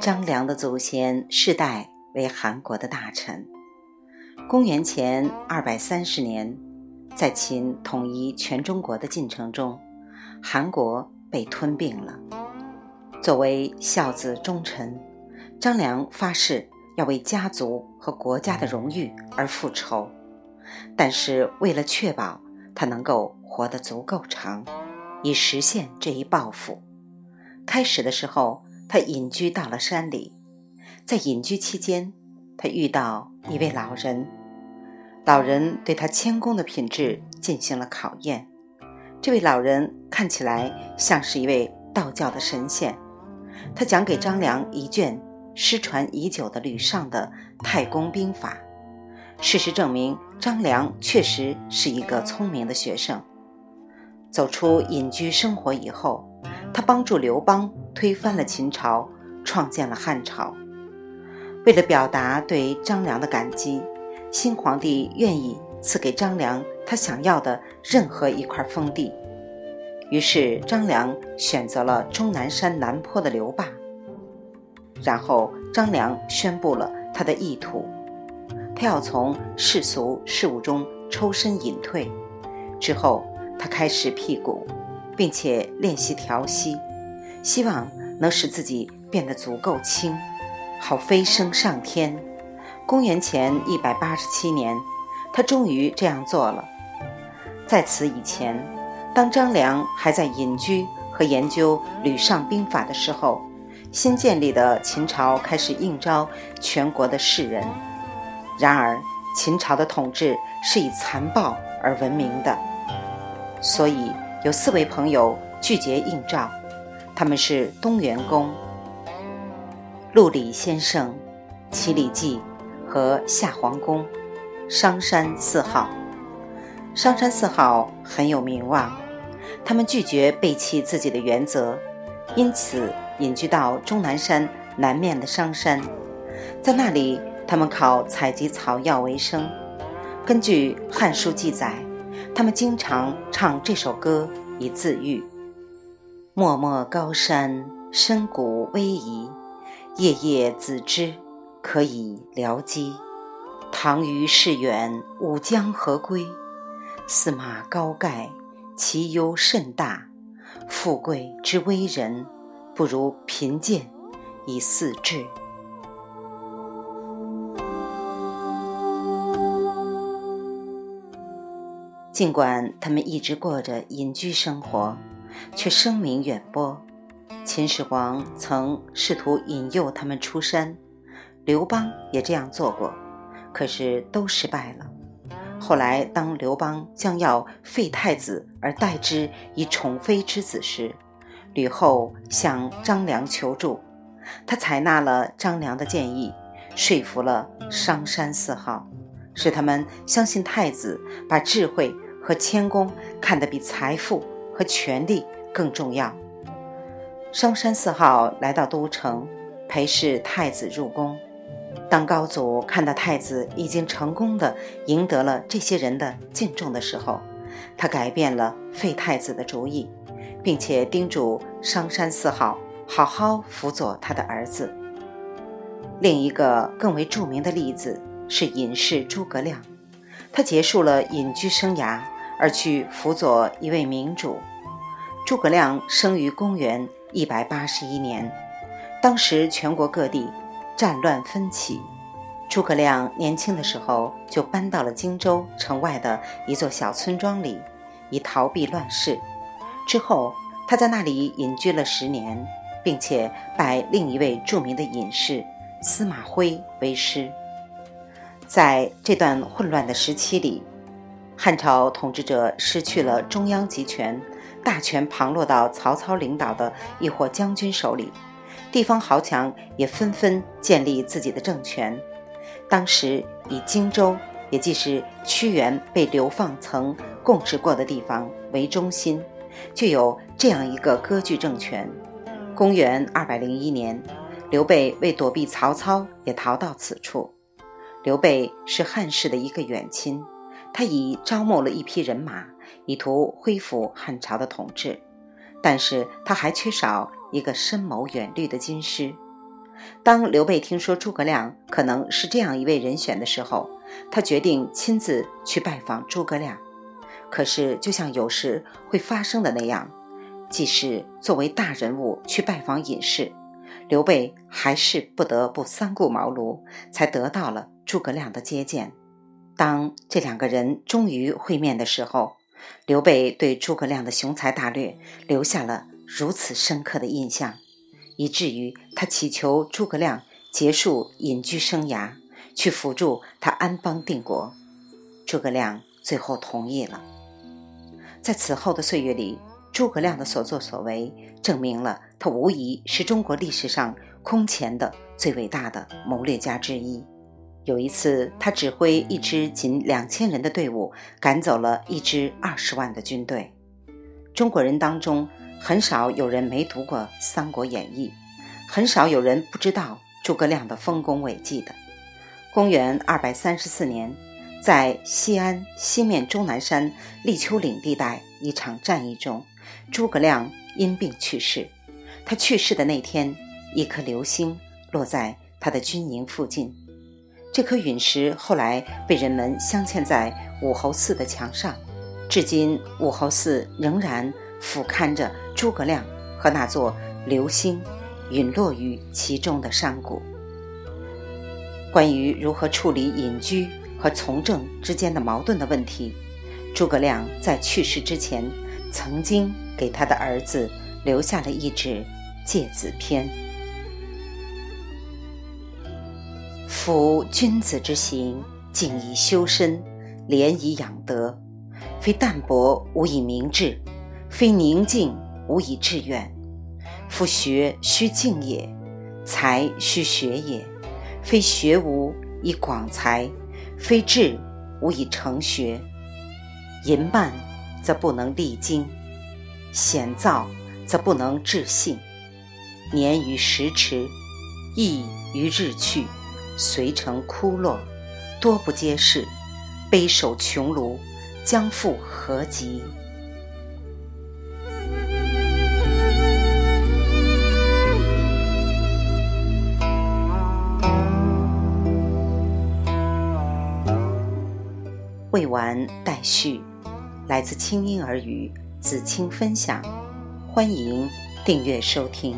张良的祖先世代为韩国的大臣。公元前二百三十年，在秦统一全中国的进程中，韩国被吞并了。作为孝子忠臣，张良发誓要为家族和国家的荣誉而复仇。但是，为了确保他能够活得足够长，以实现这一抱负，开始的时候。他隐居到了山里，在隐居期间，他遇到一位老人。老人对他谦恭的品质进行了考验。这位老人看起来像是一位道教的神仙。他讲给张良一卷失传已久的吕尚的《太公兵法》。事实证明，张良确实是一个聪明的学生。走出隐居生活以后。他帮助刘邦推翻了秦朝，创建了汉朝。为了表达对张良的感激，新皇帝愿意赐给张良他想要的任何一块封地。于是张良选择了终南山南坡的刘坝。然后张良宣布了他的意图，他要从世俗事务中抽身隐退。之后他开始辟谷。并且练习调息，希望能使自己变得足够轻，好飞升上天。公元前一百八十七年，他终于这样做了。在此以前，当张良还在隐居和研究吕尚兵法的时候，新建立的秦朝开始应招全国的士人。然而，秦朝的统治是以残暴而闻名的，所以。有四位朋友拒绝应召，他们是东园公、陆李先生、齐礼记和夏皇公、商山四号。商山四号很有名望，他们拒绝背弃自己的原则，因此隐居到终南山南面的商山，在那里他们靠采集草药为生。根据《汉书》记载。他们经常唱这首歌以自愈：“漠漠高山深谷逶迤，夜夜子之可以疗饥。唐虞世远，吾将何归？司马高盖，其忧甚大。富贵之危人，不如贫贱以四志。”尽管他们一直过着隐居生活，却声名远播。秦始皇曾试图引诱他们出山，刘邦也这样做过，可是都失败了。后来，当刘邦将要废太子而代之以宠妃之子时，吕后向张良求助，他采纳了张良的建议，说服了商山四号，使他们相信太子把智慧。和谦恭看得比财富和权力更重要。商山四号来到都城，陪侍太子入宫。当高祖看到太子已经成功的赢得了这些人的敬重的时候，他改变了废太子的主意，并且叮嘱商山四号好好辅佐他的儿子。另一个更为著名的例子是隐士诸葛亮。他结束了隐居生涯，而去辅佐一位明主。诸葛亮生于公元一百八十一年，当时全国各地战乱纷起。诸葛亮年轻的时候就搬到了荆州城外的一座小村庄里，以逃避乱世。之后，他在那里隐居了十年，并且拜另一位著名的隐士司马徽为师。在这段混乱的时期里，汉朝统治者失去了中央集权，大权旁落到曹操领导的一伙将军手里，地方豪强也纷纷建立自己的政权。当时以荆州，也即是屈原被流放曾共治过的地方为中心，就有这样一个割据政权。公元二百零一年，刘备为躲避曹操，也逃到此处。刘备是汉室的一个远亲，他已招募了一批人马，以图恢复汉朝的统治。但是他还缺少一个深谋远虑的军师。当刘备听说诸葛亮可能是这样一位人选的时候，他决定亲自去拜访诸葛亮。可是，就像有时会发生的那样，即使作为大人物去拜访隐士，刘备还是不得不三顾茅庐，才得到了诸葛亮的接见。当这两个人终于会面的时候，刘备对诸葛亮的雄才大略留下了如此深刻的印象。以至于他祈求诸葛亮结束隐居生涯，去辅助他安邦定国。诸葛亮最后同意了。在此后的岁月里，诸葛亮的所作所为证明了他无疑是中国历史上空前的最伟大的谋略家之一。有一次，他指挥一支仅两千人的队伍赶走了一支二十万的军队。中国人当中。很少有人没读过《三国演义》，很少有人不知道诸葛亮的丰功伟绩的。公元二百三十四年，在西安西面终南山立秋岭地带一场战役中，诸葛亮因病去世。他去世的那天，一颗流星落在他的军营附近。这颗陨石后来被人们镶嵌在武侯祠的墙上，至今武侯祠仍然。俯瞰着诸葛亮和那座流星陨落于其中的山谷。关于如何处理隐居和从政之间的矛盾的问题，诸葛亮在去世之前曾经给他的儿子留下了一纸诫子篇：“夫君子之行，静以修身，廉以养德，非淡泊无以明志。”非宁静无以致远，夫学须静也，才须学也；非学无以广才，非志无以成学。淫慢则不能励精，险躁则不能治性。年于时驰，意于日去，遂成枯落，多不接世，悲守穷庐，将复何及？未完待续，来自清音儿语子清分享，欢迎订阅收听。